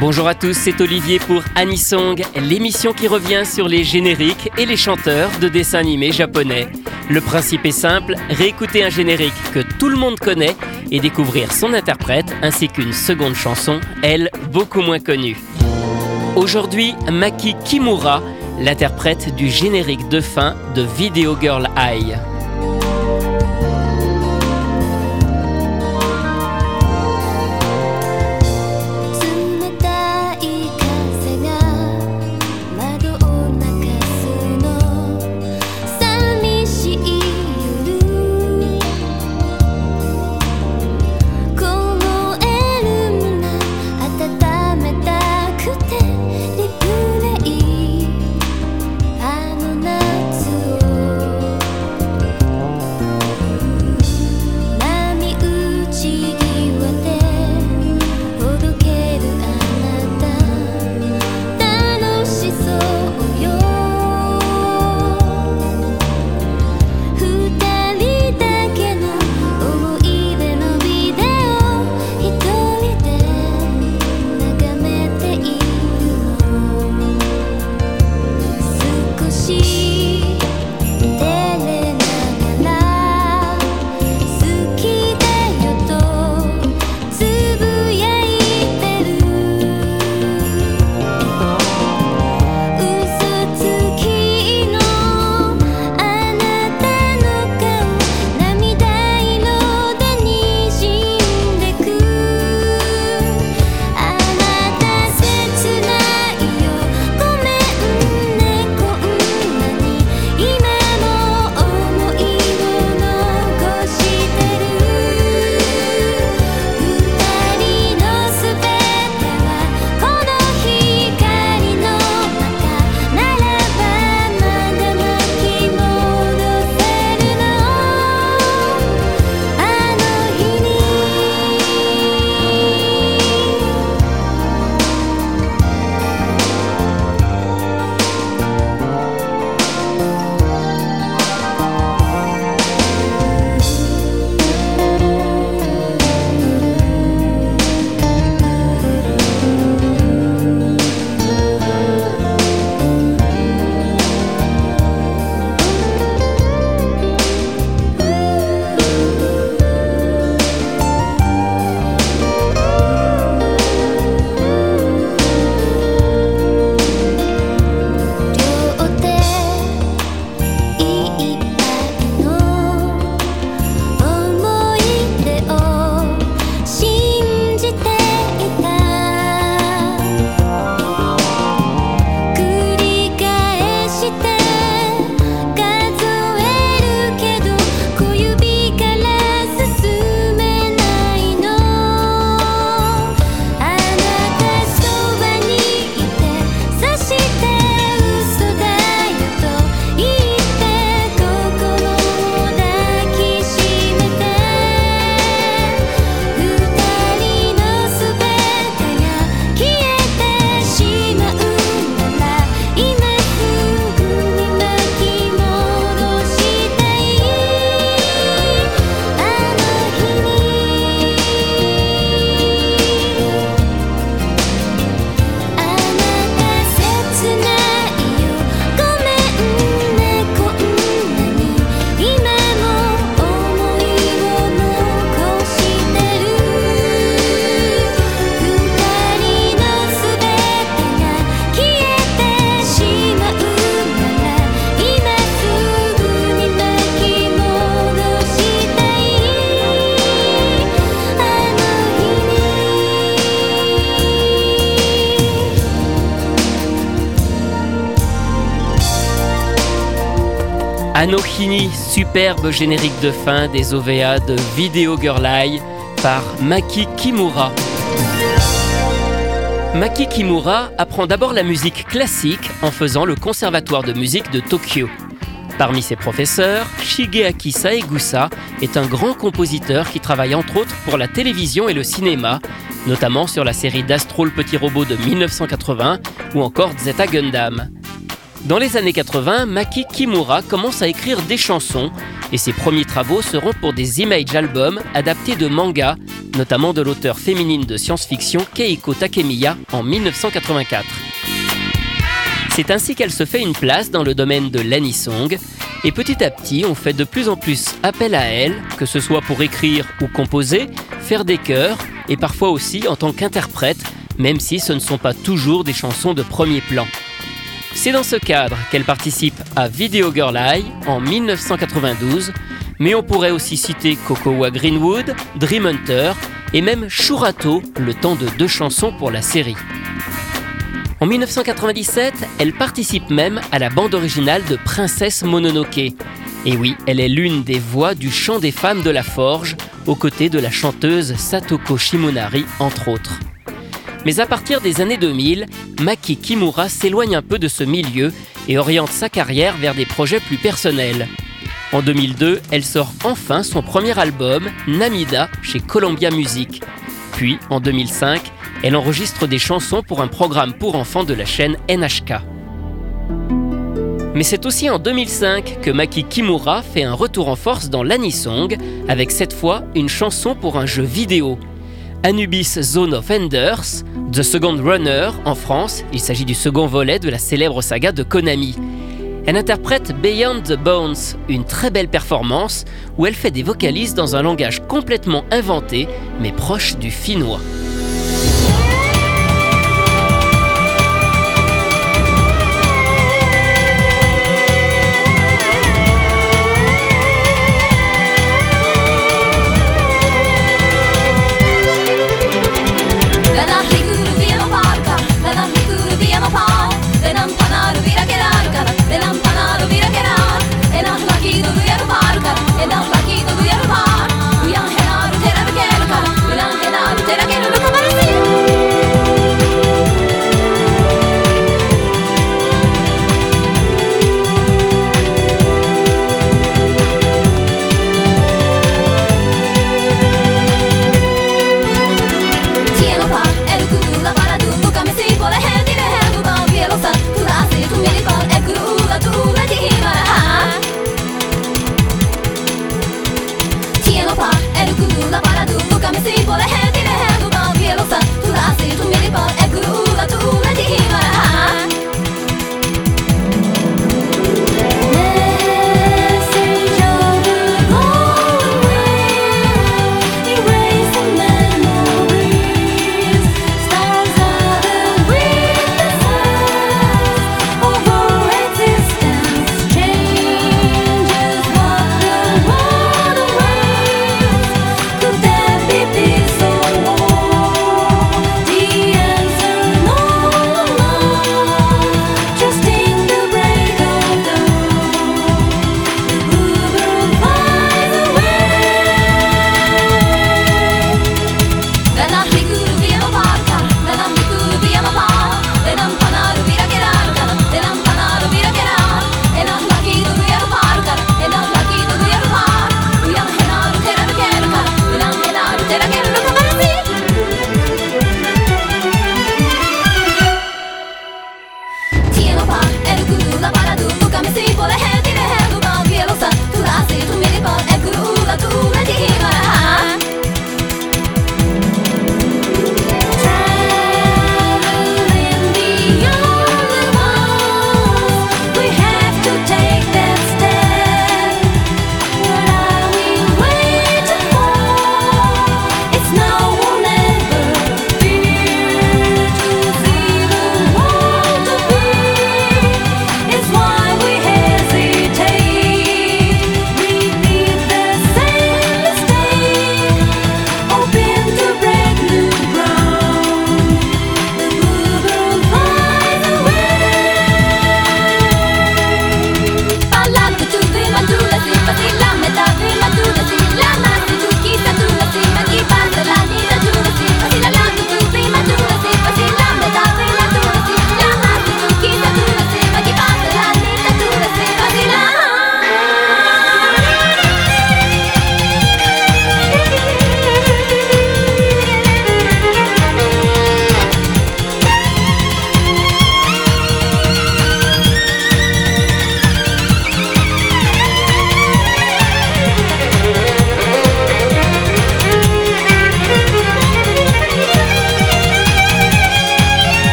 Bonjour à tous, c'est Olivier pour Anisong, l'émission qui revient sur les génériques et les chanteurs de dessins animés japonais. Le principe est simple, réécouter un générique que tout le monde connaît et découvrir son interprète ainsi qu'une seconde chanson, elle beaucoup moins connue. Aujourd'hui, Maki Kimura, l'interprète du générique de fin de Video Girl Eye. Anohini, superbe générique de fin des OVA de Video Girl Eye par Maki Kimura. Maki Kimura apprend d'abord la musique classique en faisant le conservatoire de musique de Tokyo. Parmi ses professeurs, Shigeaki Saegusa est un grand compositeur qui travaille entre autres pour la télévision et le cinéma, notamment sur la série d'Astro le petit robot de 1980 ou encore Zeta Gundam. Dans les années 80, Maki Kimura commence à écrire des chansons et ses premiers travaux seront pour des image albums adaptés de mangas, notamment de l'auteur féminine de science-fiction Keiko Takemiya en 1984. C'est ainsi qu'elle se fait une place dans le domaine de l'anisong et petit à petit on fait de plus en plus appel à elle, que ce soit pour écrire ou composer, faire des chœurs et parfois aussi en tant qu'interprète, même si ce ne sont pas toujours des chansons de premier plan. C'est dans ce cadre qu'elle participe à Video Girl Eye en 1992, mais on pourrait aussi citer Cocoa Greenwood, Dream Hunter et même Shurato, le temps de deux chansons pour la série. En 1997, elle participe même à la bande originale de Princesse Mononoke. Et oui, elle est l'une des voix du chant des femmes de la forge, aux côtés de la chanteuse Satoko Shimonari, entre autres. Mais à partir des années 2000, Maki Kimura s'éloigne un peu de ce milieu et oriente sa carrière vers des projets plus personnels. En 2002, elle sort enfin son premier album, Namida, chez Columbia Music. Puis, en 2005, elle enregistre des chansons pour un programme pour enfants de la chaîne NHK. Mais c'est aussi en 2005 que Maki Kimura fait un retour en force dans l'anisong, avec cette fois une chanson pour un jeu vidéo. Anubis Zone of Enders, The Second Runner en France, il s'agit du second volet de la célèbre saga de Konami. Elle interprète Beyond the Bones, une très belle performance où elle fait des vocalises dans un langage complètement inventé mais proche du finnois.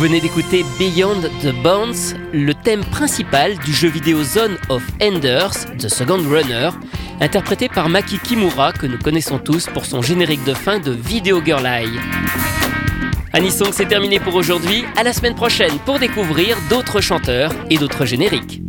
Venez d'écouter Beyond the Bounds, le thème principal du jeu vidéo Zone of Enders, The Second Runner, interprété par Maki Kimura, que nous connaissons tous pour son générique de fin de Video Girl Eye. Anisong, c'est terminé pour aujourd'hui. À la semaine prochaine pour découvrir d'autres chanteurs et d'autres génériques.